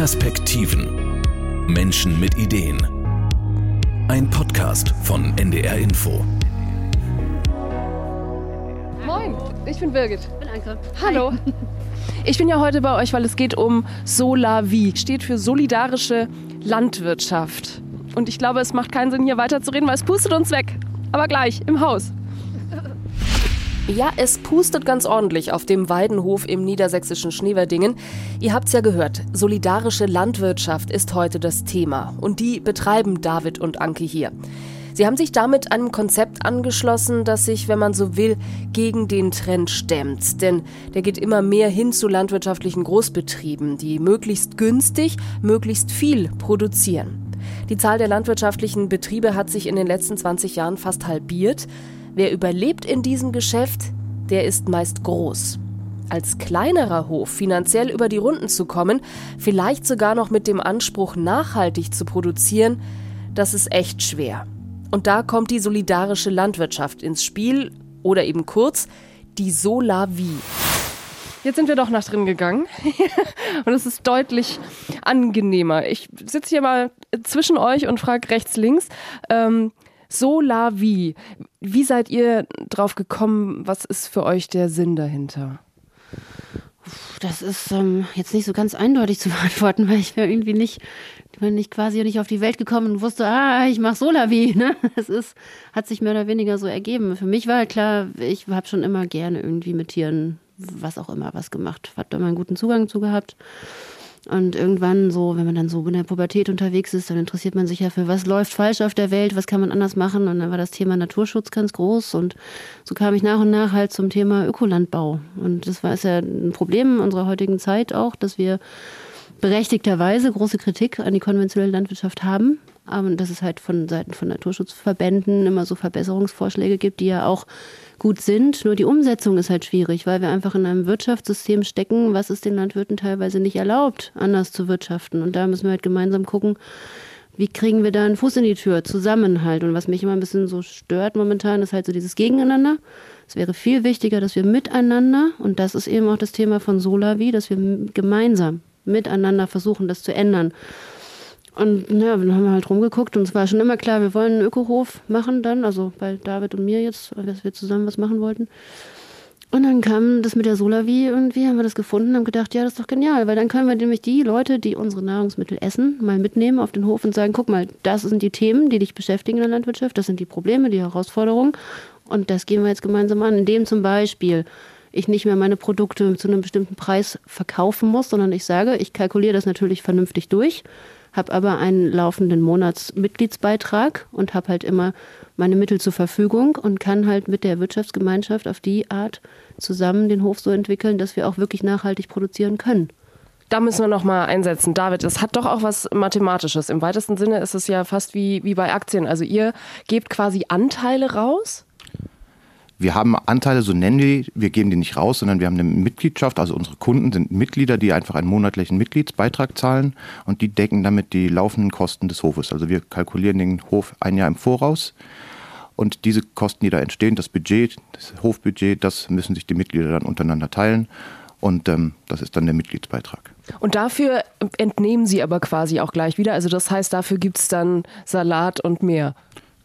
Perspektiven. Menschen mit Ideen. Ein Podcast von NDR Info. Moin, ich bin Birgit. Ich bin Anke. Hallo. Ich bin ja heute bei euch, weil es geht um Solavi. Steht für solidarische Landwirtschaft. Und ich glaube, es macht keinen Sinn, hier weiterzureden, weil es pustet uns weg. Aber gleich, im Haus. Ja, es pustet ganz ordentlich auf dem Weidenhof im niedersächsischen Schneverdingen. Ihr habt's ja gehört, solidarische Landwirtschaft ist heute das Thema. Und die betreiben David und Anke hier. Sie haben sich damit einem Konzept angeschlossen, das sich, wenn man so will, gegen den Trend stemmt. Denn der geht immer mehr hin zu landwirtschaftlichen Großbetrieben, die möglichst günstig, möglichst viel produzieren. Die Zahl der landwirtschaftlichen Betriebe hat sich in den letzten 20 Jahren fast halbiert. Wer überlebt in diesem Geschäft, der ist meist groß. Als kleinerer Hof finanziell über die Runden zu kommen, vielleicht sogar noch mit dem Anspruch, nachhaltig zu produzieren, das ist echt schwer. Und da kommt die solidarische Landwirtschaft ins Spiel oder eben kurz die Solavie. Jetzt sind wir doch nach drin gegangen und es ist deutlich angenehmer. Ich sitze hier mal zwischen euch und frage rechts, links. Ähm, Solavi, wie seid ihr drauf gekommen? Was ist für euch der Sinn dahinter? Das ist ähm, jetzt nicht so ganz eindeutig zu beantworten, weil ich mir irgendwie nicht, bin ich quasi nicht auf die Welt gekommen und wusste, ah, ich mache Solavi. Ne? Es ist, hat sich mehr oder weniger so ergeben. Für mich war halt klar, ich habe schon immer gerne irgendwie mit Tieren, was auch immer, was gemacht. Hat da mal einen guten Zugang zu gehabt. Und irgendwann so, wenn man dann so in der Pubertät unterwegs ist, dann interessiert man sich ja für, was läuft falsch auf der Welt, was kann man anders machen. Und dann war das Thema Naturschutz ganz groß. Und so kam ich nach und nach halt zum Thema Ökolandbau. Und das war ist ja ein Problem unserer heutigen Zeit auch, dass wir berechtigterweise große Kritik an die konventionelle Landwirtschaft haben. Aber dass es halt von Seiten von Naturschutzverbänden immer so Verbesserungsvorschläge gibt, die ja auch gut sind. Nur die Umsetzung ist halt schwierig, weil wir einfach in einem Wirtschaftssystem stecken, was es den Landwirten teilweise nicht erlaubt, anders zu wirtschaften. Und da müssen wir halt gemeinsam gucken, wie kriegen wir da einen Fuß in die Tür, Zusammenhalt. Und was mich immer ein bisschen so stört momentan, ist halt so dieses Gegeneinander. Es wäre viel wichtiger, dass wir miteinander, und das ist eben auch das Thema von Solavi, dass wir gemeinsam miteinander versuchen, das zu ändern. Und ja, dann haben wir halt rumgeguckt und es war schon immer klar, wir wollen einen Ökohof machen dann, also bei David und mir jetzt, dass wir zusammen was machen wollten. Und dann kam das mit der Solavi irgendwie, haben wir das gefunden, haben gedacht, ja, das ist doch genial, weil dann können wir nämlich die Leute, die unsere Nahrungsmittel essen, mal mitnehmen auf den Hof und sagen, guck mal, das sind die Themen, die dich beschäftigen in der Landwirtschaft, das sind die Probleme, die Herausforderungen und das gehen wir jetzt gemeinsam an, indem zum Beispiel ich nicht mehr meine Produkte zu einem bestimmten Preis verkaufen muss, sondern ich sage, ich kalkuliere das natürlich vernünftig durch habe aber einen laufenden Monatsmitgliedsbeitrag und habe halt immer meine Mittel zur Verfügung und kann halt mit der Wirtschaftsgemeinschaft auf die Art zusammen den Hof so entwickeln, dass wir auch wirklich nachhaltig produzieren können. Da müssen wir noch mal einsetzen. David, es hat doch auch was Mathematisches. Im weitesten Sinne ist es ja fast wie, wie bei Aktien. Also ihr gebt quasi Anteile raus wir haben Anteile, so nennen wir die, wir geben die nicht raus, sondern wir haben eine Mitgliedschaft, also unsere Kunden sind Mitglieder, die einfach einen monatlichen Mitgliedsbeitrag zahlen und die decken damit die laufenden Kosten des Hofes. Also wir kalkulieren den Hof ein Jahr im Voraus und diese Kosten, die da entstehen, das Budget, das Hofbudget, das müssen sich die Mitglieder dann untereinander teilen und ähm, das ist dann der Mitgliedsbeitrag. Und dafür entnehmen Sie aber quasi auch gleich wieder. Also das heißt, dafür gibt es dann Salat und mehr.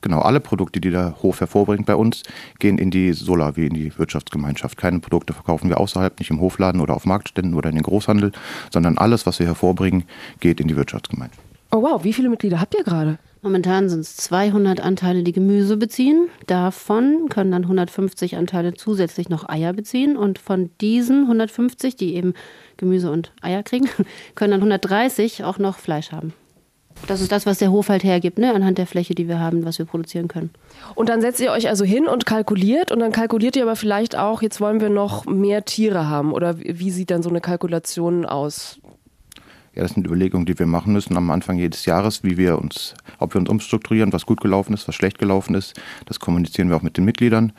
Genau, alle Produkte, die der Hof hervorbringt bei uns, gehen in die Solar, wie in die Wirtschaftsgemeinschaft. Keine Produkte verkaufen wir außerhalb, nicht im Hofladen oder auf Marktständen oder in den Großhandel, sondern alles, was wir hervorbringen, geht in die Wirtschaftsgemeinschaft. Oh wow, wie viele Mitglieder habt ihr gerade? Momentan sind es 200 Anteile, die Gemüse beziehen. Davon können dann 150 Anteile zusätzlich noch Eier beziehen. Und von diesen 150, die eben Gemüse und Eier kriegen, können dann 130 auch noch Fleisch haben. Das ist das, was der Hof halt hergibt, ne? anhand der Fläche, die wir haben, was wir produzieren können. Und dann setzt ihr euch also hin und kalkuliert und dann kalkuliert ihr aber vielleicht auch, jetzt wollen wir noch mehr Tiere haben oder wie sieht dann so eine Kalkulation aus? Ja, das sind Überlegungen, die wir machen müssen am Anfang jedes Jahres, wie wir uns, ob wir uns umstrukturieren, was gut gelaufen ist, was schlecht gelaufen ist. Das kommunizieren wir auch mit den Mitgliedern,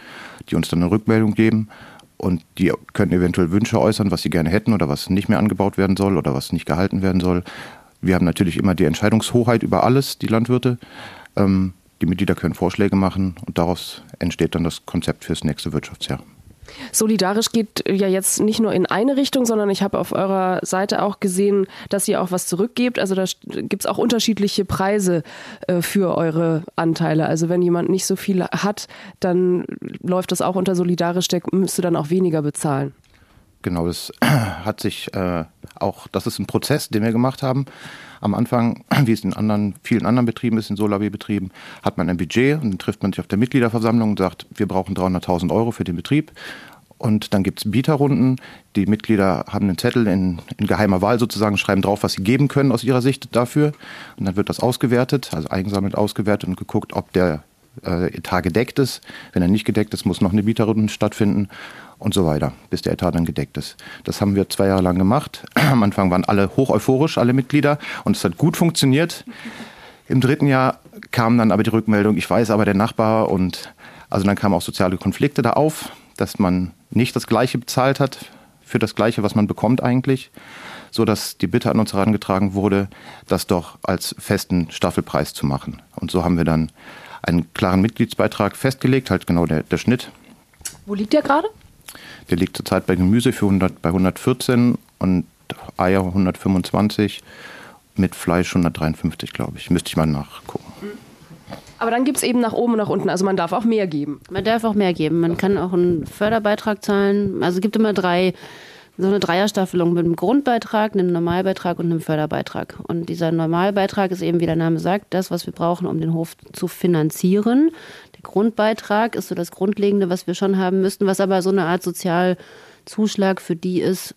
die uns dann eine Rückmeldung geben. Und die können eventuell Wünsche äußern, was sie gerne hätten oder was nicht mehr angebaut werden soll oder was nicht gehalten werden soll. Wir haben natürlich immer die Entscheidungshoheit über alles, die Landwirte. Ähm, die Mitglieder können Vorschläge machen und daraus entsteht dann das Konzept fürs nächste Wirtschaftsjahr. Solidarisch geht ja jetzt nicht nur in eine Richtung, sondern ich habe auf eurer Seite auch gesehen, dass ihr auch was zurückgebt. Also da gibt es auch unterschiedliche Preise äh, für eure Anteile. Also wenn jemand nicht so viel hat, dann läuft das auch unter Solidarisch, der müsste dann auch weniger bezahlen. Genau, das hat sich äh, auch, das ist ein Prozess, den wir gemacht haben. Am Anfang, wie es in anderen, vielen anderen Betrieben ist, in Solawi-Betrieben, hat man ein Budget und dann trifft man sich auf der Mitgliederversammlung und sagt, wir brauchen 300.000 Euro für den Betrieb. Und dann gibt es Bieterrunden. Die Mitglieder haben einen Zettel in, in, geheimer Wahl sozusagen, schreiben drauf, was sie geben können aus ihrer Sicht dafür. Und dann wird das ausgewertet, also eigensammelt ausgewertet und geguckt, ob der äh, Etat gedeckt ist. Wenn er nicht gedeckt ist, muss noch eine Bieterrunde stattfinden und so weiter, bis der Etat dann gedeckt ist. Das haben wir zwei Jahre lang gemacht. Am Anfang waren alle hoch euphorisch, alle Mitglieder, und es hat gut funktioniert. Im dritten Jahr kam dann aber die Rückmeldung, ich weiß aber der Nachbar und also dann kamen auch soziale Konflikte da auf, dass man nicht das Gleiche bezahlt hat für das Gleiche, was man bekommt eigentlich, so dass die Bitte an uns herangetragen wurde, das doch als festen Staffelpreis zu machen. Und so haben wir dann einen klaren Mitgliedsbeitrag festgelegt, halt genau der, der Schnitt. Wo liegt der gerade? Der liegt zurzeit bei Gemüse für 100, bei 114 und Eier 125, mit Fleisch 153, glaube ich. Müsste ich mal nachgucken. Aber dann gibt es eben nach oben und nach unten. Also man darf auch mehr geben. Man darf auch mehr geben. Man kann auch einen Förderbeitrag zahlen. Also es gibt immer drei so eine Dreierstaffelung mit einem Grundbeitrag, einem Normalbeitrag und einem Förderbeitrag. Und dieser Normalbeitrag ist eben, wie der Name sagt, das, was wir brauchen, um den Hof zu finanzieren. Grundbeitrag ist so das Grundlegende, was wir schon haben müssten, was aber so eine Art Sozialzuschlag für die ist,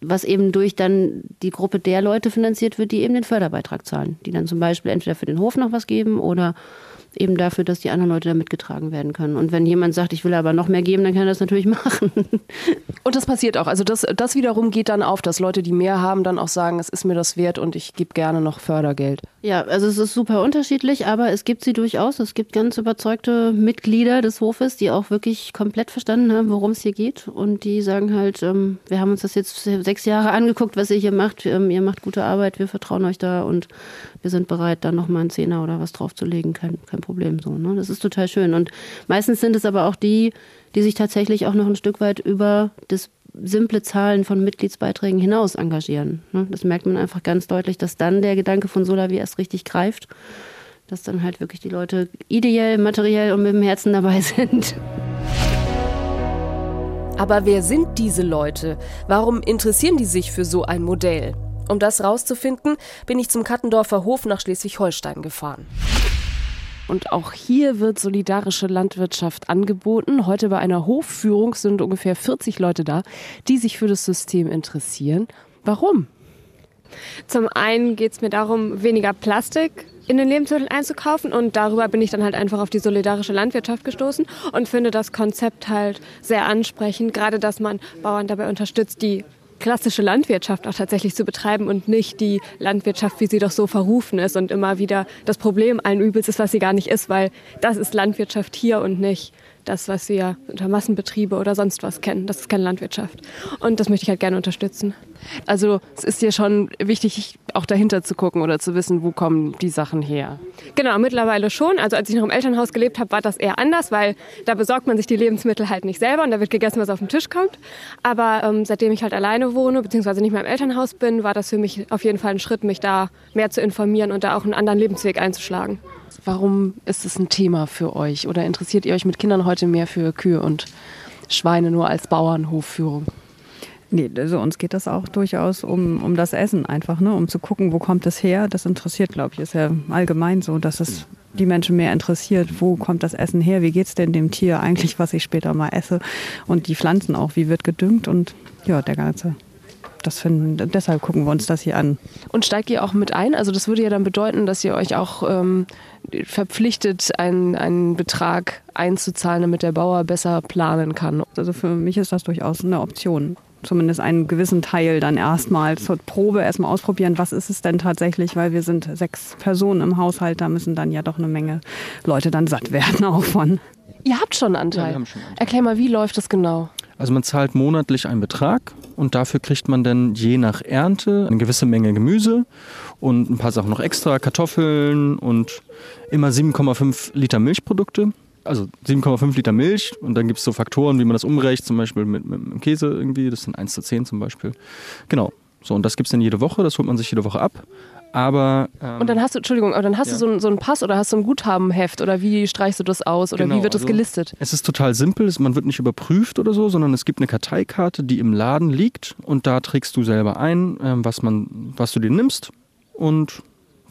was eben durch dann die Gruppe der Leute finanziert wird, die eben den Förderbeitrag zahlen, die dann zum Beispiel entweder für den Hof noch was geben oder eben dafür, dass die anderen Leute da mitgetragen werden können. Und wenn jemand sagt, ich will aber noch mehr geben, dann kann er das natürlich machen. Und das passiert auch. Also das, das wiederum geht dann auf, dass Leute, die mehr haben, dann auch sagen, es ist mir das wert und ich gebe gerne noch Fördergeld. Ja, also es ist super unterschiedlich, aber es gibt sie durchaus. Es gibt ganz überzeugte Mitglieder des Hofes, die auch wirklich komplett verstanden haben, worum es hier geht. Und die sagen halt, ähm, wir haben uns das jetzt sechs Jahre angeguckt, was ihr hier macht. Ähm, ihr macht gute Arbeit, wir vertrauen euch da und wir sind bereit, da nochmal einen Zehner oder was draufzulegen. Kein, kein Problem so. Ne? Das ist total schön. Und meistens sind es aber auch die, die sich tatsächlich auch noch ein Stück weit über das simple Zahlen von Mitgliedsbeiträgen hinaus engagieren. Ne? Das merkt man einfach ganz deutlich, dass dann der Gedanke von Solavi erst richtig greift, dass dann halt wirklich die Leute ideell, materiell und mit dem Herzen dabei sind. Aber wer sind diese Leute? Warum interessieren die sich für so ein Modell? Um das rauszufinden, bin ich zum Kattendorfer Hof nach Schleswig-Holstein gefahren. Und auch hier wird solidarische Landwirtschaft angeboten. Heute bei einer Hofführung sind ungefähr 40 Leute da, die sich für das System interessieren. Warum? Zum einen geht es mir darum, weniger Plastik in den Lebensmitteln einzukaufen und darüber bin ich dann halt einfach auf die solidarische Landwirtschaft gestoßen und finde das Konzept halt sehr ansprechend, gerade dass man Bauern dabei unterstützt, die klassische Landwirtschaft auch tatsächlich zu betreiben und nicht die Landwirtschaft, wie sie doch so verrufen ist und immer wieder das Problem allen Übels ist, was sie gar nicht ist, weil das ist Landwirtschaft hier und nicht das, was wir unter Massenbetriebe oder sonst was kennen. Das ist keine Landwirtschaft. Und das möchte ich halt gerne unterstützen. Also es ist dir schon wichtig, auch dahinter zu gucken oder zu wissen, wo kommen die Sachen her. Genau, mittlerweile schon. Also als ich noch im Elternhaus gelebt habe, war das eher anders, weil da besorgt man sich die Lebensmittel halt nicht selber und da wird gegessen, was auf den Tisch kommt. Aber ähm, seitdem ich halt alleine wohne, beziehungsweise nicht mehr im Elternhaus bin, war das für mich auf jeden Fall ein Schritt, mich da mehr zu informieren und da auch einen anderen Lebensweg einzuschlagen. Warum ist es ein Thema für euch? Oder interessiert ihr euch mit Kindern heute mehr für Kühe und Schweine nur als Bauernhofführung? Nee, also uns geht das auch durchaus um, um das Essen einfach, ne? um zu gucken, wo kommt es her. Das interessiert, glaube ich, ist ja allgemein so, dass es die Menschen mehr interessiert, wo kommt das Essen her, wie geht es denn dem Tier eigentlich, was ich später mal esse und die Pflanzen auch, wie wird gedüngt und ja, der ganze das finden, deshalb gucken wir uns das hier an. Und steigt ihr auch mit ein? Also das würde ja dann bedeuten, dass ihr euch auch ähm, verpflichtet, einen, einen Betrag einzuzahlen, damit der Bauer besser planen kann. Also für mich ist das durchaus eine Option zumindest einen gewissen Teil dann erstmal zur Probe erstmal ausprobieren, was ist es denn tatsächlich, weil wir sind sechs Personen im Haushalt, da müssen dann ja doch eine Menge Leute dann satt werden auch von. Ihr habt schon einen Anteil. Ja, schon einen Anteil. Erklär mal, wie läuft das genau? Also man zahlt monatlich einen Betrag und dafür kriegt man dann je nach Ernte eine gewisse Menge Gemüse und ein paar Sachen noch extra, Kartoffeln und immer 7,5 Liter Milchprodukte. also 7,5 Liter Milch und dann gibt es so Faktoren, wie man das umrechnet, zum Beispiel mit, mit, mit Käse irgendwie, das sind 1 zu 10 zum Beispiel. Genau. So, und das gibt es dann jede Woche, das holt man sich jede Woche ab. Aber. Ähm, Und dann hast du, Entschuldigung, aber dann hast Ja. du so, ein- so einen Pass oder hast du ein Guthabenheft oder wie streichst du das aus oder Genau, wie wird das also- gelistet? Es ist total simpel, man wird nicht überprüft oder so, sondern es gibt eine Karteikarte, die im Laden liegt und da trägst du selber ein, ähm, was, man, was du dir nimmst und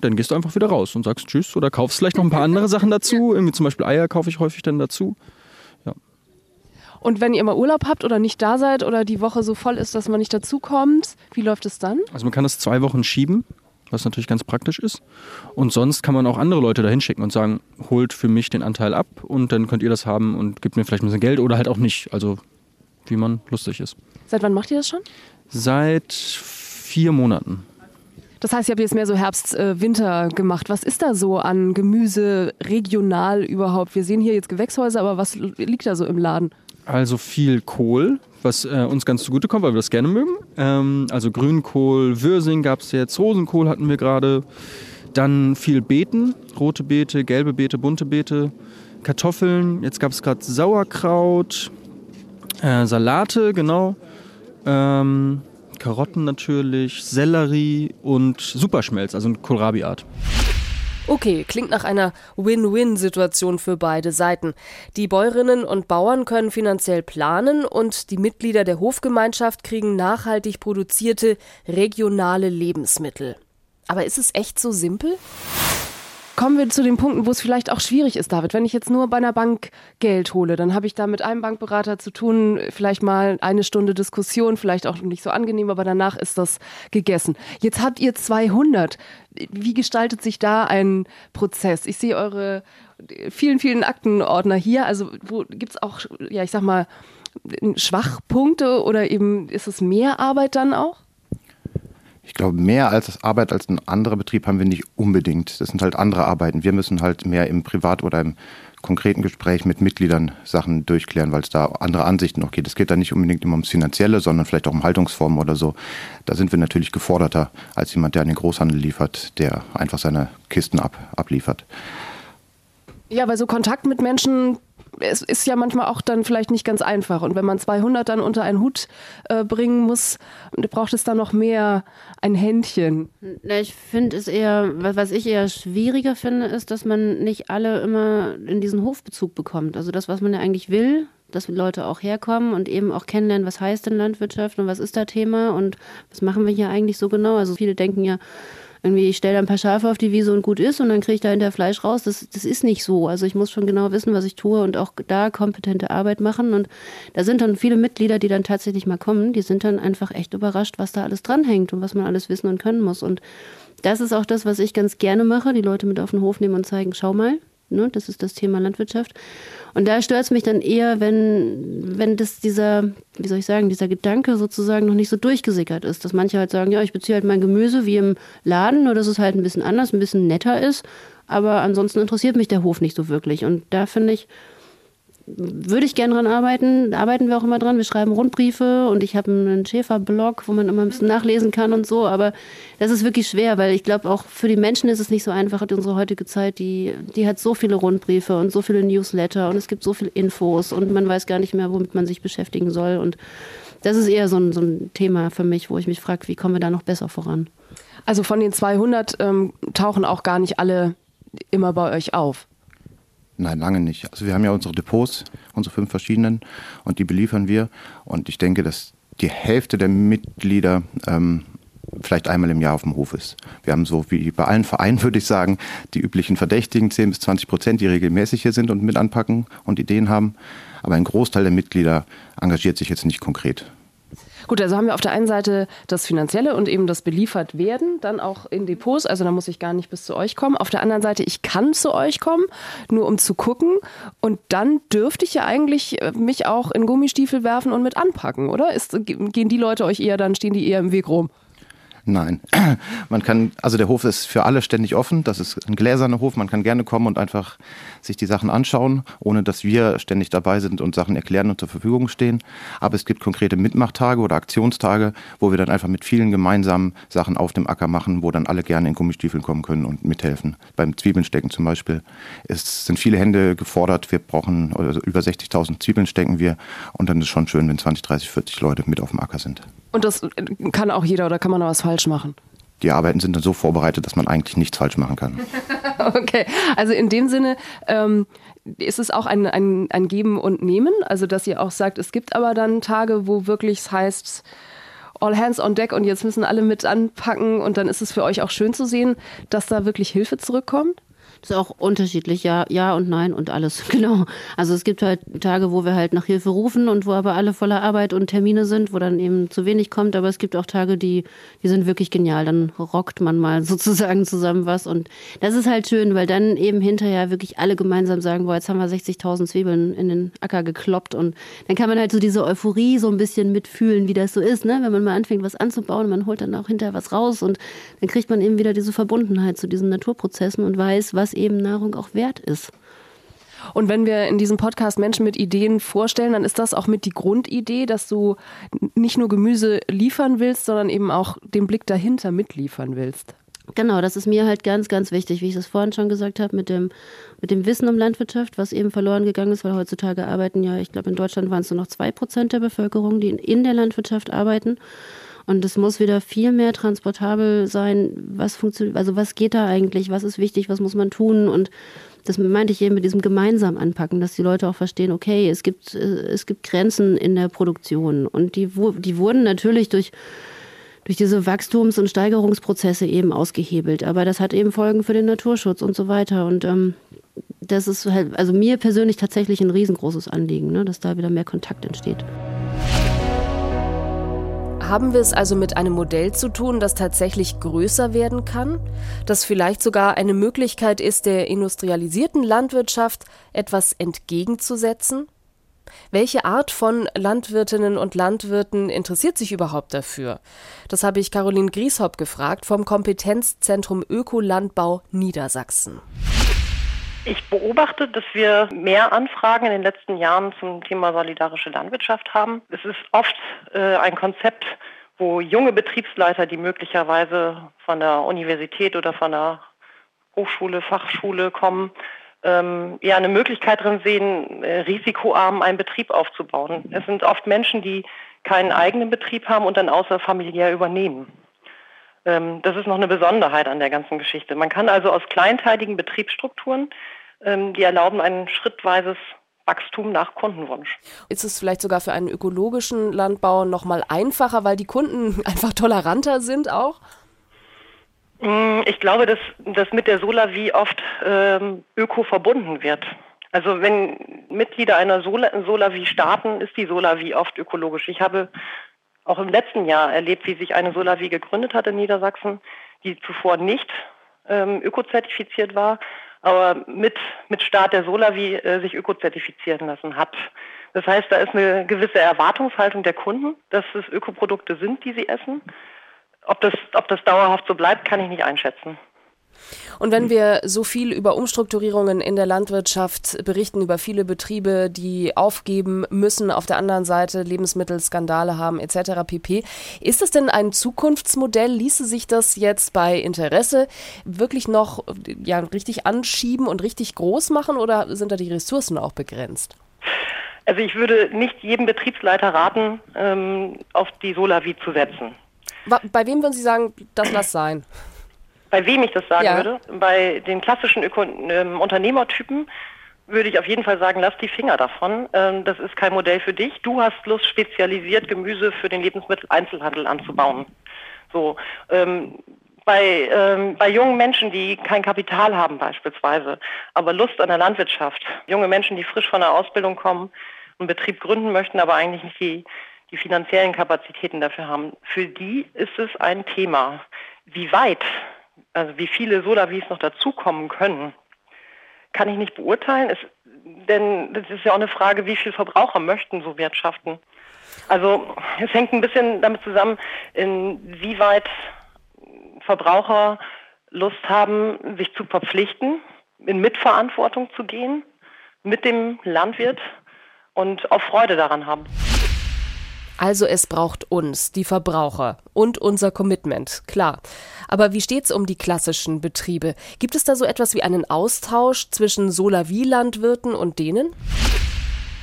dann gehst du einfach wieder raus und sagst Tschüss oder kaufst vielleicht noch ein paar andere Sachen dazu. Irgendwie zum Beispiel Eier kaufe ich häufig dann dazu. Und wenn ihr mal Urlaub habt oder nicht da seid oder die Woche so voll ist, dass man nicht dazukommt, wie läuft es dann? Also man kann das zwei Wochen schieben, was natürlich ganz praktisch ist. Und sonst kann man auch andere Leute dahin schicken und sagen, holt für mich den Anteil ab und dann könnt ihr das haben und gebt mir vielleicht ein bisschen Geld oder halt auch nicht. Also wie man lustig ist. Seit wann macht ihr das schon? Seit vier Monaten. Das heißt, ihr habt jetzt mehr so Herbst, äh, Winter gemacht. Was ist da so an Gemüse regional überhaupt? Wir sehen hier jetzt Gewächshäuser, aber was liegt da so im Laden? Also viel Kohl, was äh, uns ganz zugutekommt, weil wir das gerne mögen. Ähm, also Grünkohl, Würsing gab es jetzt, Rosenkohl hatten wir gerade. Dann viel Beeten, rote Beete, gelbe Beete, bunte Beete, Kartoffeln. Jetzt gab es gerade Sauerkraut, äh, Salate, genau. Ähm, Karotten natürlich, Sellerie und Superschmelz, also eine Kohlrabi-Art. Okay, klingt nach einer Win-Win-Situation für beide Seiten. Die Bäuerinnen und Bauern können finanziell planen und die Mitglieder der Hofgemeinschaft kriegen nachhaltig produzierte regionale Lebensmittel. Aber ist es echt so simpel? Kommen wir zu den Punkten, wo es vielleicht auch schwierig ist, David. Wenn ich jetzt nur bei einer Bank Geld hole, dann habe ich da mit einem Bankberater zu tun, vielleicht mal eine Stunde Diskussion, vielleicht auch nicht so angenehm, aber danach ist das gegessen. Jetzt habt ihr 200. Wie gestaltet sich da ein Prozess? Ich sehe eure vielen, vielen Aktenordner hier. Also gibt es auch, ja, ich sag mal, Schwachpunkte oder eben ist es mehr Arbeit dann auch? Ich glaube, mehr als Arbeit als ein anderer Betrieb haben wir nicht unbedingt. Das sind halt andere Arbeiten. Wir müssen halt mehr im Privat- oder im konkreten Gespräch mit Mitgliedern Sachen durchklären, weil es da andere Ansichten noch geht. Es geht da nicht unbedingt immer ums Finanzielle, sondern vielleicht auch um Haltungsformen oder so. Da sind wir natürlich geforderter als jemand, der an den Großhandel liefert, der einfach seine Kisten ab, abliefert. Ja, weil so Kontakt mit Menschen es ist ja manchmal auch dann vielleicht nicht ganz einfach. Und wenn man 200 dann unter einen Hut äh, bringen muss, braucht es dann noch mehr ein Händchen. Na, ich finde es eher, was ich eher schwieriger finde, ist, dass man nicht alle immer in diesen Hofbezug bekommt. Also das, was man ja eigentlich will, dass Leute auch herkommen und eben auch kennenlernen, was heißt denn Landwirtschaft und was ist da Thema und was machen wir hier eigentlich so genau. Also viele denken ja, irgendwie, ich stelle ein paar Schafe auf die Wiese und gut ist und dann kriege ich da hinter Fleisch raus. Das, das ist nicht so. Also ich muss schon genau wissen, was ich tue und auch da kompetente Arbeit machen. Und da sind dann viele Mitglieder, die dann tatsächlich mal kommen, die sind dann einfach echt überrascht, was da alles dranhängt und was man alles wissen und können muss. Und das ist auch das, was ich ganz gerne mache, die Leute mit auf den Hof nehmen und zeigen, schau mal, ne, das ist das Thema Landwirtschaft. Und da stört es mich dann eher, wenn, wenn das dieser, wie soll ich sagen, dieser Gedanke sozusagen noch nicht so durchgesickert ist. Dass manche halt sagen, ja, ich beziehe halt mein Gemüse wie im Laden, nur dass es halt ein bisschen anders, ein bisschen netter ist. Aber ansonsten interessiert mich der Hof nicht so wirklich. Und da finde ich, würde ich gerne dran arbeiten. Da arbeiten wir auch immer dran. Wir schreiben Rundbriefe und ich habe einen Schäferblog, wo man immer ein bisschen nachlesen kann und so. Aber das ist wirklich schwer, weil ich glaube, auch für die Menschen ist es nicht so einfach. Unsere heutige Zeit, die, die hat so viele Rundbriefe und so viele Newsletter und es gibt so viele Infos und man weiß gar nicht mehr, womit man sich beschäftigen soll. Und das ist eher so ein, so ein Thema für mich, wo ich mich frage, wie kommen wir da noch besser voran? Also von den 200 ähm, tauchen auch gar nicht alle immer bei euch auf. Nein, lange nicht. Also wir haben ja unsere Depots, unsere fünf verschiedenen, und die beliefern wir. Und ich denke, dass die Hälfte der Mitglieder ähm, vielleicht einmal im Jahr auf dem Hof ist. Wir haben so wie bei allen Vereinen, würde ich sagen, die üblichen Verdächtigen, 10 bis 20 Prozent, die regelmäßig hier sind und mit anpacken und Ideen haben. Aber ein Großteil der Mitglieder engagiert sich jetzt nicht konkret. Gut, also haben wir auf der einen Seite das Finanzielle und eben das beliefert werden, dann auch in Depots, also da muss ich gar nicht bis zu euch kommen. Auf der anderen Seite, ich kann zu euch kommen, nur um zu gucken und dann dürfte ich ja eigentlich äh, mich auch in Gummistiefel werfen und mit anpacken, oder? Ist, gehen die Leute euch eher, dann stehen die eher im Weg rum? Nein, man kann, also der Hof ist für alle ständig offen. Das ist ein gläserner Hof. Man kann gerne kommen und einfach sich die Sachen anschauen, ohne dass wir ständig dabei sind und Sachen erklären und zur Verfügung stehen. Aber es gibt konkrete Mitmachtage oder Aktionstage, wo wir dann einfach mit vielen gemeinsamen Sachen auf dem Acker machen, wo dann alle gerne in Gummistiefeln kommen können und mithelfen. Beim Zwiebelnstecken zum Beispiel. Es sind viele Hände gefordert. Wir brauchen also über 60.000 Zwiebeln stecken wir. Und dann ist es schon schön, wenn 20, 30, 40 Leute mit auf dem Acker sind. Und das kann auch jeder oder kann man da was falsch machen? Die Arbeiten sind dann so vorbereitet, dass man eigentlich nichts falsch machen kann. okay, also in dem Sinne ähm, ist es auch ein, ein, ein Geben und Nehmen, also dass ihr auch sagt, es gibt aber dann Tage, wo wirklich es heißt, all hands on deck und jetzt müssen alle mit anpacken und dann ist es für euch auch schön zu sehen, dass da wirklich Hilfe zurückkommt? Ist auch unterschiedlich, ja, ja und nein und alles. Genau. Also es gibt halt Tage, wo wir halt nach Hilfe rufen und wo aber alle voller Arbeit und Termine sind, wo dann eben zu wenig kommt. Aber es gibt auch Tage, die, die sind wirklich genial. Dann rockt man mal sozusagen zusammen was. Und das ist halt schön, weil dann eben hinterher wirklich alle gemeinsam sagen, boah, jetzt haben wir 60.000 Zwiebeln in den Acker gekloppt. Und dann kann man halt so diese Euphorie so ein bisschen mitfühlen, wie das so ist, ne? Wenn man mal anfängt, was anzubauen, man holt dann auch hinterher was raus und dann kriegt man eben wieder diese Verbundenheit zu diesen Naturprozessen und weiß, was eben Nahrung auch wert ist. Und wenn wir in diesem Podcast Menschen mit Ideen vorstellen, dann ist das auch mit die Grundidee, dass du nicht nur Gemüse liefern willst, sondern eben auch den Blick dahinter mitliefern willst. Genau, das ist mir halt ganz, ganz wichtig, wie ich das vorhin schon gesagt habe, mit dem, mit dem Wissen um Landwirtschaft, was eben verloren gegangen ist, weil heutzutage arbeiten ja, ich glaube, in Deutschland waren es nur noch zwei Prozent der Bevölkerung, die in der Landwirtschaft arbeiten. Und es muss wieder viel mehr transportabel sein. Was funktioniert, also was geht da eigentlich? Was ist wichtig? Was muss man tun? Und das meinte ich eben mit diesem gemeinsam anpacken, dass die Leute auch verstehen, okay, es gibt, äh, es gibt Grenzen in der Produktion. Und die, die wurden natürlich durch, durch diese Wachstums- und Steigerungsprozesse eben ausgehebelt. Aber das hat eben Folgen für den Naturschutz und so weiter. Und ähm, das ist halt, also mir persönlich tatsächlich ein riesengroßes Anliegen, ne, dass da wieder mehr Kontakt entsteht. Haben wir es also mit einem Modell zu tun, das tatsächlich größer werden kann? Das vielleicht sogar eine Möglichkeit ist, der industrialisierten Landwirtschaft etwas entgegenzusetzen? Welche Art von Landwirtinnen und Landwirten interessiert sich überhaupt dafür? Das habe ich Caroline Grieshop gefragt vom Kompetenzzentrum Ökolandbau Niedersachsen. Ich beobachte, dass wir mehr Anfragen in den letzten Jahren zum Thema solidarische Landwirtschaft haben. Es ist oft äh, ein Konzept, wo junge Betriebsleiter, die möglicherweise von der Universität oder von der Hochschule, Fachschule kommen, ähm, ja eine Möglichkeit drin sehen, äh, risikoarm einen Betrieb aufzubauen. Es sind oft Menschen, die keinen eigenen Betrieb haben und dann außerfamiliär übernehmen. Ähm, das ist noch eine Besonderheit an der ganzen Geschichte. Man kann also aus kleinteiligen Betriebsstrukturen, ähm, die erlauben ein schrittweises Wachstum nach Kundenwunsch. Ist es vielleicht sogar für einen ökologischen Landbau noch mal einfacher, weil die Kunden einfach toleranter sind auch? Mm, ich glaube, dass, dass mit der Solavie oft ähm, öko verbunden wird. Also wenn Mitglieder einer Solavie starten, ist die Solavie oft ökologisch. Ich habe auch im letzten Jahr erlebt, wie sich eine Solavie gegründet hat in Niedersachsen, die zuvor nicht ähm, ökozertifiziert war, aber mit, mit Start der Solavie äh, sich ökozertifizieren lassen hat. Das heißt, da ist eine gewisse Erwartungshaltung der Kunden, dass es Ökoprodukte sind, die sie essen. Ob das, ob das dauerhaft so bleibt, kann ich nicht einschätzen. Und wenn wir so viel über Umstrukturierungen in der Landwirtschaft berichten, über viele Betriebe, die aufgeben müssen, auf der anderen Seite Lebensmittelskandale haben etc. pp. Ist das denn ein Zukunftsmodell? Ließe sich das jetzt bei Interesse wirklich noch ja, richtig anschieben und richtig groß machen oder sind da die Ressourcen auch begrenzt? Also ich würde nicht jedem Betriebsleiter raten, ähm, auf die Solavie zu setzen. Bei wem würden Sie sagen, das lass sein? Bei wem ich das sagen ja. würde. Bei den klassischen Öko ähm, Unternehmertypen würde ich auf jeden Fall sagen, lass die Finger davon. Ähm, das ist kein Modell für dich. Du hast Lust, spezialisiert Gemüse für den Lebensmitteleinzelhandel anzubauen. So, ähm, bei, ähm, bei jungen Menschen, die kein Kapital haben beispielsweise, aber Lust an der Landwirtschaft, junge Menschen, die frisch von der Ausbildung kommen, einen Betrieb gründen möchten, aber eigentlich nicht die, die finanziellen Kapazitäten dafür haben, für die ist es ein Thema. Wie weit also wie viele Solavis noch dazukommen können, kann ich nicht beurteilen. Es, denn das ist ja auch eine Frage, wie viele Verbraucher möchten so wirtschaften. Also es hängt ein bisschen damit zusammen, inwieweit Verbraucher Lust haben, sich zu verpflichten, in Mitverantwortung zu gehen mit dem Landwirt und auch Freude daran haben. Also es braucht uns, die Verbraucher und unser Commitment, klar. Aber wie steht's um die klassischen Betriebe? Gibt es da so etwas wie einen Austausch zwischen Solavie-Landwirten und denen?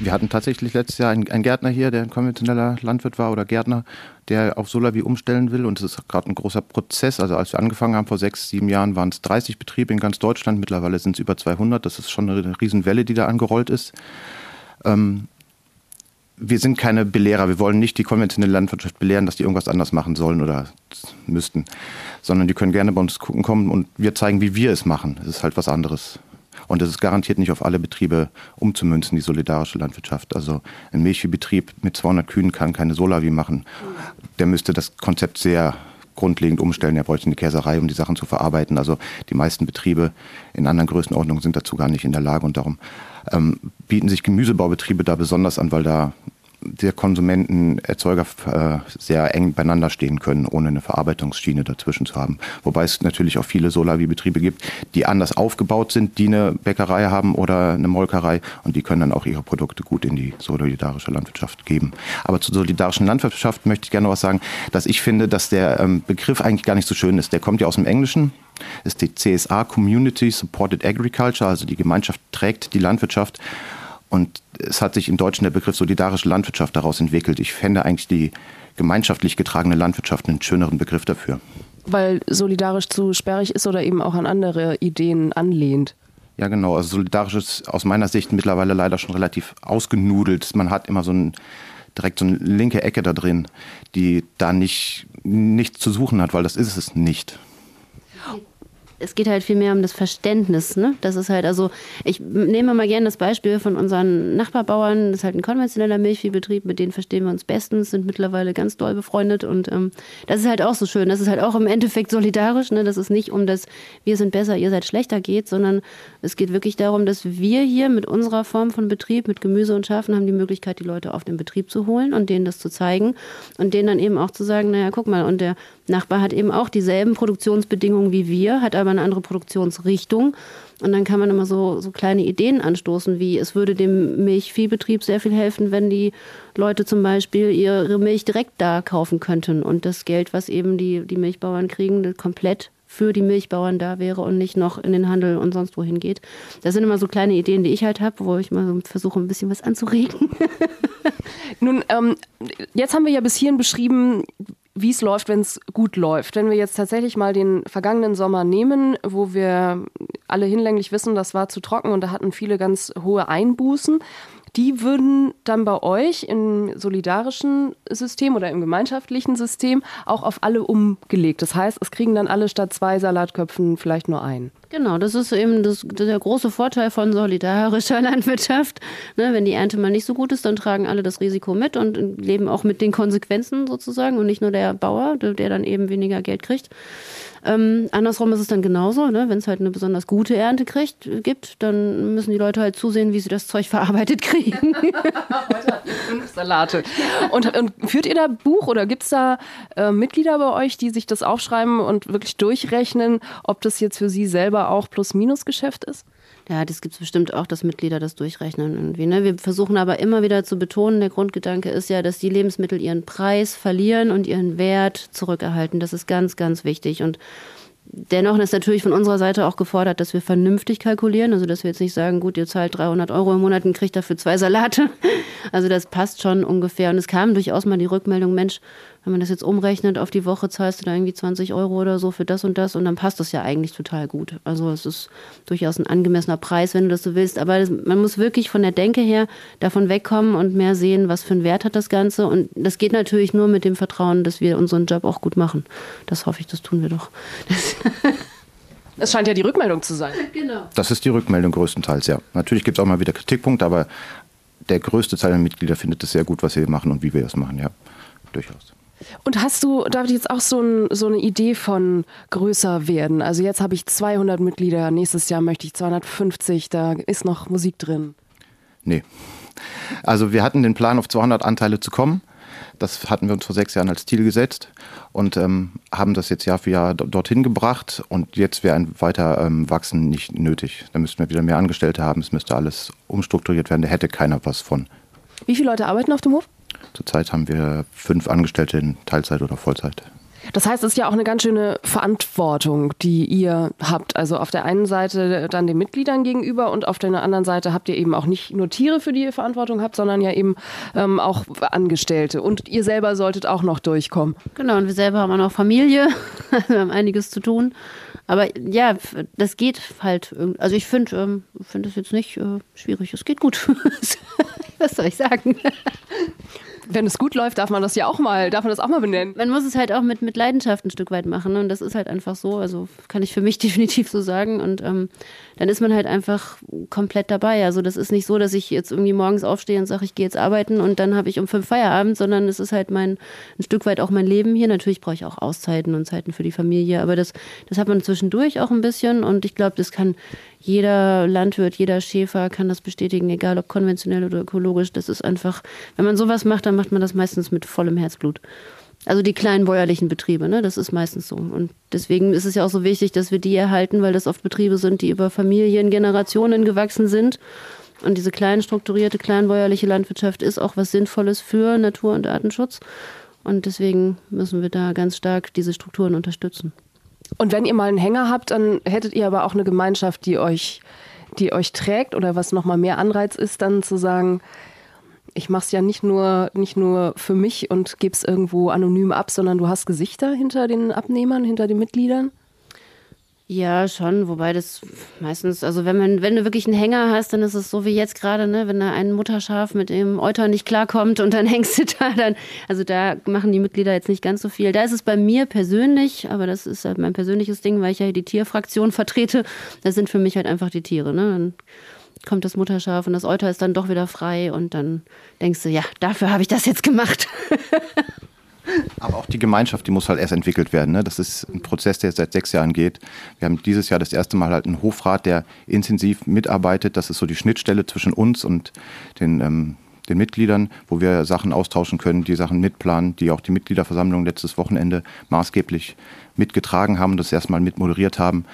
Wir hatten tatsächlich letztes Jahr einen, Gärtner hier, der ein konventioneller Landwirt war oder Gärtner, der auf Solavie umstellen will. Und es ist gerade ein großer Prozess. Also als wir angefangen haben vor sechs, sieben Jahren, waren es 30 Betriebe in ganz Deutschland. Mittlerweile sind es über 200. Das ist schon eine Riesenwelle, die da angerollt ist. Ähm, wir sind keine Belehrer. Wir wollen nicht die konventionelle Landwirtschaft belehren, dass die irgendwas anders machen sollen oder müssten, sondern die können gerne bei uns gucken kommen und wir zeigen, wie wir es machen. Es ist halt was anderes. Und es ist garantiert nicht auf alle Betriebe umzumünzen, die solidarische Landwirtschaft. Also ein Milchviehbetrieb mit 200 Kühen kann keine Solavi machen. Der müsste das Konzept sehr grundlegend umstellen. Er bräuchte eine Käserei, um die Sachen zu verarbeiten. Also die meisten Betriebe in anderen Größenordnungen sind dazu gar nicht in der Lage und darum ähm, bieten sich Gemüsebaubetriebe da besonders an, weil da der Konsumenten, Erzeuger äh, sehr eng beieinander stehen können, ohne eine Verarbeitungsschiene dazwischen zu haben. Wobei es natürlich auch viele Solavi-Betriebe gibt, die anders aufgebaut sind, die eine Bäckerei haben oder eine Molkerei und die können dann auch ihre Produkte gut in die solidarische Landwirtschaft geben. Aber zur solidarischen Landwirtschaft möchte ich gerne noch was sagen, dass ich finde, dass der ähm, Begriff eigentlich gar nicht so schön ist. Der kommt ja aus dem Englischen, ist die CSA, Community Supported Agriculture, also die Gemeinschaft trägt die Landwirtschaft. Und es hat sich im Deutschen der Begriff solidarische Landwirtschaft daraus entwickelt. Ich fände eigentlich die gemeinschaftlich getragene Landwirtschaft einen schöneren Begriff dafür. Weil solidarisch zu sperrig ist oder eben auch an andere Ideen anlehnt. Ja, genau. Also solidarisch ist aus meiner Sicht mittlerweile leider schon relativ ausgenudelt. Man hat immer so ein direkt so eine linke Ecke da drin, die da nicht nichts zu suchen hat, weil das ist es nicht es geht halt viel mehr um das Verständnis. Ne? Das ist halt, also ich nehme mal gerne das Beispiel von unseren Nachbarbauern. Das ist halt ein konventioneller Milchviehbetrieb, mit denen verstehen wir uns bestens, sind mittlerweile ganz doll befreundet und ähm, das ist halt auch so schön. Das ist halt auch im Endeffekt solidarisch. Ne? Das ist nicht um das, wir sind besser, ihr seid schlechter geht, sondern es geht wirklich darum, dass wir hier mit unserer Form von Betrieb, mit Gemüse und Schafen, haben die Möglichkeit, die Leute auf den Betrieb zu holen und denen das zu zeigen und denen dann eben auch zu sagen, naja, guck mal, und der Nachbar hat eben auch dieselben Produktionsbedingungen wie wir, hat aber eine andere Produktionsrichtung. Und dann kann man immer so, so kleine Ideen anstoßen, wie es würde dem Milchviehbetrieb sehr viel helfen, wenn die Leute zum Beispiel ihre Milch direkt da kaufen könnten und das Geld, was eben die, die Milchbauern kriegen, komplett für die Milchbauern da wäre und nicht noch in den Handel und sonst wohin geht. Das sind immer so kleine Ideen, die ich halt habe, wo ich mal so versuche, ein bisschen was anzuregen. Nun, ähm, jetzt haben wir ja bis hierhin beschrieben, wie es läuft, wenn es gut läuft. Wenn wir jetzt tatsächlich mal den vergangenen Sommer nehmen, wo wir alle hinlänglich wissen, das war zu trocken und da hatten viele ganz hohe Einbußen, die würden dann bei euch im solidarischen System oder im gemeinschaftlichen System auch auf alle umgelegt. Das heißt, es kriegen dann alle statt zwei Salatköpfen vielleicht nur einen. Genau, das ist eben das, der große Vorteil von solidarischer Landwirtschaft. Ne, wenn die Ernte mal nicht so gut ist, dann tragen alle das Risiko mit und leben auch mit den Konsequenzen sozusagen und nicht nur der Bauer, der dann eben weniger Geld kriegt. Ähm, andersrum ist es dann genauso, ne? wenn es halt eine besonders gute Ernte kriegt, gibt, dann müssen die Leute halt zusehen, wie sie das Zeug verarbeitet kriegen. Heute fünf Salate. Und, und, führt ihr da Buch oder gibt es da äh, Mitglieder bei euch, die sich das aufschreiben und wirklich durchrechnen, ob das jetzt für sie selber auch Plus-Minus-Geschäft ist? Ja, das gibt es bestimmt auch, dass Mitglieder das durchrechnen irgendwie. Ne? Wir versuchen aber immer wieder zu betonen, der Grundgedanke ist ja, dass die Lebensmittel ihren Preis verlieren und ihren Wert zurückerhalten. Das ist ganz, ganz wichtig. Und Dennoch ist natürlich von unserer Seite auch gefordert, dass wir vernünftig kalkulieren. Also, dass wir jetzt nicht sagen, gut, ihr zahlt 300 Euro im Monat und kriegt dafür zwei Salate. Also, das passt schon ungefähr. Und es kam durchaus mal die Rückmeldung, Mensch, wenn man das jetzt umrechnet, auf die Woche zahlst du da irgendwie 20 Euro oder so für das und das und dann passt das ja eigentlich total gut. Also es ist durchaus ein angemessener Preis, wenn du das so willst. Aber das, man muss wirklich von der Denke her davon wegkommen und mehr sehen, was für einen Wert hat das Ganze. Und das geht natürlich nur mit dem Vertrauen, dass wir unseren Job auch gut machen. Das hoffe ich, das tun wir doch. Das scheint ja die Rückmeldung zu sein. Genau. Das ist die Rückmeldung größtenteils, ja. Natürlich gibt es auch mal wieder Kritikpunkte, aber der größte Teil der Mitglieder findet es sehr gut, was wir machen und wie wir das machen, ja. Durchaus. Und hast du, David, jetzt auch so, ein, so, eine Idee von größer werden? Also jetzt habe ich 200 Mitglieder, nächstes Jahr möchte ich 250, da ist noch Musik drin. Nee. Also wir hatten den Plan, auf 200 Anteile zu kommen. Das hatten wir uns vor sechs Jahren als Ziel gesetzt und ähm, haben das jetzt Jahr für Jahr dorthin gebracht. Und jetzt wäre ein weiter ähm, Wachsen nicht nötig. Da müssten wir wieder mehr Angestellte haben. Es müsste alles umstrukturiert werden. Da hätte keiner was von. Wie viele Leute arbeiten auf dem Hof? Zurzeit haben wir fünf Angestellte in Teilzeit oder Vollzeit. Das heißt, es ist ja auch eine ganz schöne Verantwortung, die ihr habt. Also auf der einen Seite dann den Mitgliedern gegenüber und auf der anderen Seite habt ihr eben auch nicht nur Tiere, für die ihr Verantwortung habt, sondern ja eben ähm, auch Angestellte. Und ihr selber solltet auch noch durchkommen. Genau, und wir selber haben auch noch Familie. wir haben einiges zu tun. Aber ja, das geht halt. Also ich finde ähm, find das jetzt nicht äh, schwierig. Es geht gut. Was soll ich sagen? Wenn es gut läuft, darf man das ja auch mal, darf man das auch mal benennen. Man muss es halt auch mit, mit Leidenschaft ein Stück weit machen. Ne? Und das ist halt einfach so. Also kann ich für mich definitiv so sagen. Und ähm, dann ist man halt einfach komplett dabei. Also das ist nicht so, dass ich jetzt irgendwie morgens aufstehe und sage, ich gehe jetzt arbeiten und dann habe ich um fünf Feierabend, sondern es ist halt mein ein Stück weit auch mein Leben hier. Natürlich brauche ich auch Auszeiten und Zeiten für die Familie, aber das, das hat man zwischendurch auch ein bisschen und ich glaube, das kann jeder Landwirt, jeder Schäfer kann das bestätigen, egal ob konventionell oder ökologisch. Das ist einfach, wenn man sowas macht, dann macht man das meistens mit vollem Herzblut. Also die kleinen bäuerlichen Betriebe, ne? das ist meistens so. Und deswegen ist es ja auch so wichtig, dass wir die erhalten, weil das oft Betriebe sind, die über Familien, Generationen gewachsen sind. Und diese klein strukturierte, kleinbäuerliche Landwirtschaft ist auch was Sinnvolles für Natur- und Artenschutz. Und deswegen müssen wir da ganz stark diese Strukturen unterstützen. Und wenn ihr mal einen Hänger habt, dann hättet ihr aber auch eine Gemeinschaft, die euch, die euch trägt oder was nochmal mehr Anreiz ist, dann zu sagen, ich mache es ja nicht nur, nicht nur für mich und gebe es irgendwo anonym ab, sondern du hast Gesichter hinter den Abnehmern, hinter den Mitgliedern? Ja, schon, wobei das meistens, also wenn man, wenn du wirklich einen Hänger hast, dann ist es so wie jetzt gerade, ne, wenn da ein Mutterschaf mit dem Euter nicht klarkommt und dann hängst du da dann, also da machen die Mitglieder jetzt nicht ganz so viel. Da ist es bei mir persönlich, aber das ist halt mein persönliches Ding, weil ich ja die Tierfraktion vertrete, das sind für mich halt einfach die Tiere, ne. Dann kommt das Mutterschaf und das Euter ist dann doch wieder frei und dann denkst du, ja, dafür habe ich das jetzt gemacht. Aber auch die Gemeinschaft, die muss halt erst entwickelt werden. Ne? Das ist ein Prozess, der seit sechs Jahren geht. Wir haben dieses Jahr das erste Mal halt einen Hofrat, der intensiv mitarbeitet. Das ist so die Schnittstelle zwischen uns und den, ähm, den Mitgliedern, wo wir Sachen austauschen können, die Sachen mitplanen, die auch die Mitgliederversammlung letztes Wochenende maßgeblich mitgetragen haben das erstmal mitmoderiert haben.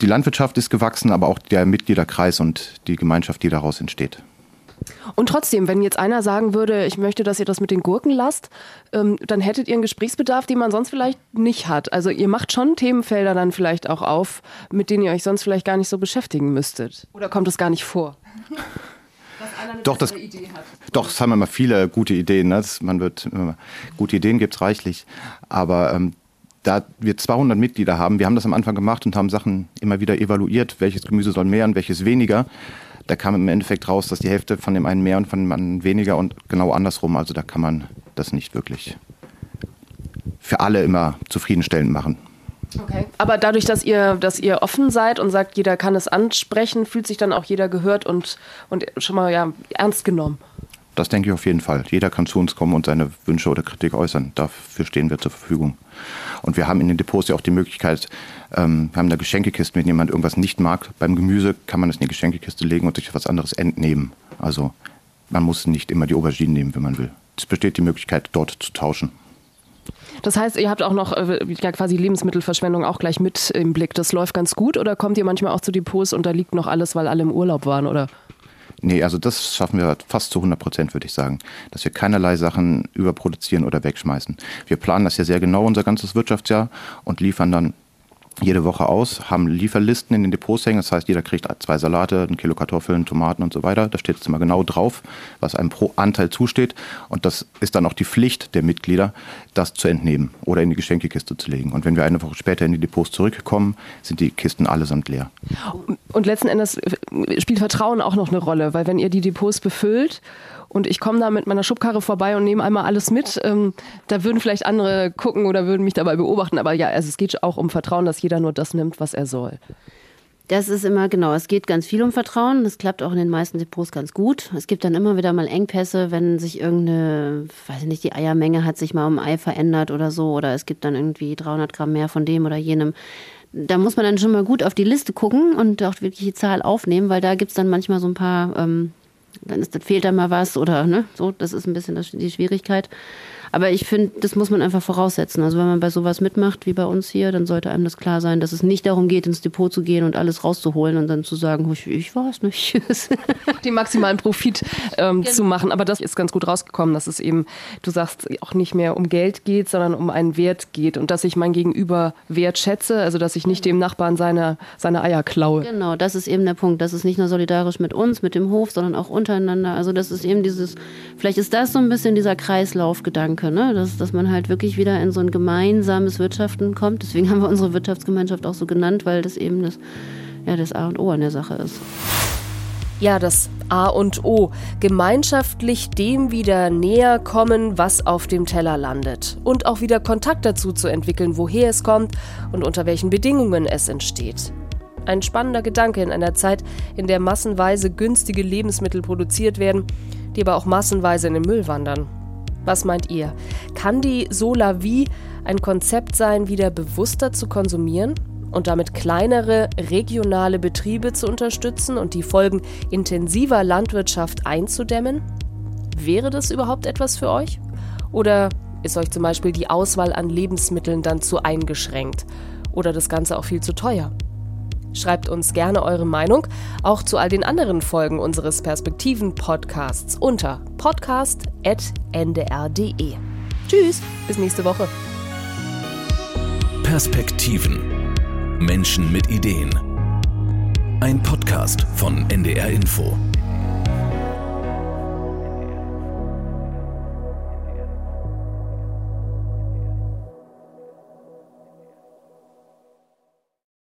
Die Landwirtschaft ist gewachsen, aber auch der Mitgliederkreis und die Gemeinschaft, die daraus entsteht. Und trotzdem, wenn jetzt einer sagen würde, ich möchte, dass ihr das mit den Gurken lasst, ähm, dann hättet ihr einen Gesprächsbedarf, den man sonst vielleicht nicht hat. Also ihr macht schon Themenfelder dann vielleicht auch auf, mit denen ihr euch sonst vielleicht gar nicht so beschäftigen müsstet. Oder kommt es gar nicht vor? doch, das, doch, es haben immer viele gute Ideen. Ne? Das, man wird, gute Ideen gibt es reichlich. Aber ähm, da wir 200 Mitglieder haben, wir haben das am Anfang gemacht und haben Sachen immer wieder evaluiert, welches Gemüse soll mehr und welches weniger da kam im Endeffekt raus, dass die Hälfte von dem einen mehr und von dem anderen weniger und genau andersrum. Also da kann man das nicht wirklich für alle immer zufriedenstellend machen. Okay. Aber dadurch, dass ihr, dass ihr offen seid und sagt, jeder kann es ansprechen, fühlt sich dann auch jeder gehört und, und schon mal ja, ernst genommen. Das denke ich auf jeden Fall. Jeder kann zu uns kommen und seine Wünsche oder Kritik äußern. Dafür stehen wir zur Verfügung. Und wir haben in den Depots ja auch die Möglichkeit, ähm, wir haben da Geschenkekisten, wenn jemand irgendwas nicht mag. Beim Gemüse kann man es in die Geschenkekiste legen und sich was anderes entnehmen. Also man muss nicht immer die Auberginen nehmen, wenn man will. Es besteht die Möglichkeit, dort zu tauschen. Das heißt, ihr habt auch noch äh, ja, quasi Lebensmittelverschwendung auch gleich mit im Blick. Das läuft ganz gut oder kommt ihr manchmal auch zu Depots und da liegt noch alles, weil alle im Urlaub waren oder? Nee, also das schaffen wir fast zu 100 Prozent, würde ich sagen. Dass wir keinerlei Sachen überproduzieren oder wegschmeißen. Wir planen das ja sehr genau, unser ganzes Wirtschaftsjahr, und liefern dann jede Woche aus, haben Lieferlisten in den Depots hängen. Das heißt, jeder kriegt zwei Salate, ein Kilo Kartoffeln, Tomaten und so weiter. Da steht jetzt immer genau drauf, was einem pro Anteil zusteht. Und das ist dann auch die Pflicht der Mitglieder, das zu entnehmen oder in die Geschenkekiste zu legen. Und wenn wir eine Woche später in die Depots zurückkommen, sind die Kisten allesamt leer. Und letzten Endes spielt Vertrauen auch noch eine Rolle, weil wenn ihr die Depots befüllt und ich komme da mit meiner Schubkarre vorbei und nehme einmal alles mit. Ähm, da würden vielleicht andere gucken oder würden mich dabei beobachten. Aber ja, also es geht auch um Vertrauen, dass jeder nur das nimmt, was er soll. Das ist immer genau. Es geht ganz viel um Vertrauen. Das klappt auch in den meisten Depots ganz gut. Es gibt dann immer wieder mal Engpässe, wenn sich irgendeine, weiß ich nicht, die Eiermenge hat sich mal um Ei verändert oder so. Oder es gibt dann irgendwie 300 Gramm mehr von dem oder jenem. Da muss man dann schon mal gut auf die Liste gucken und auch wirklich die Zahl aufnehmen, weil da gibt es dann manchmal so ein paar ähm, dann ist, fehlt da mal was oder ne, so, das ist ein bisschen das, die Schwierigkeit. Aber ich finde, das muss man einfach voraussetzen. Also wenn man bei sowas mitmacht, wie bei uns hier, dann sollte einem das klar sein, dass es nicht darum geht, ins Depot zu gehen und alles rauszuholen und dann zu sagen, ich, ich war es nicht. Den maximalen Profit ähm, genau. zu machen. Aber das ist ganz gut rausgekommen, dass es eben, du sagst, auch nicht mehr um Geld geht, sondern um einen Wert geht und dass ich mein Gegenüber wertschätze, also dass ich nicht dem Nachbarn seine, seine Eier klaue. Genau, das ist eben der Punkt. Das ist nicht nur solidarisch mit uns, mit dem Hof, sondern auch untereinander. Also das ist eben dieses, vielleicht ist das so ein bisschen dieser Kreislaufgedanke Gedanke, ne? dass, dass man halt wirklich wieder in so ein gemeinsames Wirtschaften kommt. Deswegen haben wir unsere Wirtschaftsgemeinschaft auch so genannt, weil das eben das, ja, das A und O an der Sache ist. Ja, das A und O. Gemeinschaftlich dem wieder näher kommen, was auf dem Teller landet. Und auch wieder Kontakt dazu zu entwickeln, woher es kommt und unter welchen Bedingungen es entsteht. Ein spannender Gedanke in einer Zeit, in der massenweise günstige Lebensmittel produziert werden, die aber auch massenweise in den Müll wandern. Was meint ihr? Kann die Solavie ein Konzept sein, wieder bewusster zu konsumieren und damit kleinere regionale Betriebe zu unterstützen und die Folgen intensiver Landwirtschaft einzudämmen? Wäre das überhaupt etwas für euch? Oder ist euch zum Beispiel die Auswahl an Lebensmitteln dann zu eingeschränkt oder das Ganze auch viel zu teuer? Schreibt uns gerne eure Meinung, auch zu all den anderen Folgen unseres Perspektiven-Podcasts unter podcast.ndr.de. Tschüss, bis nächste Woche. Perspektiven. Menschen mit Ideen. Ein Podcast von NDR Info.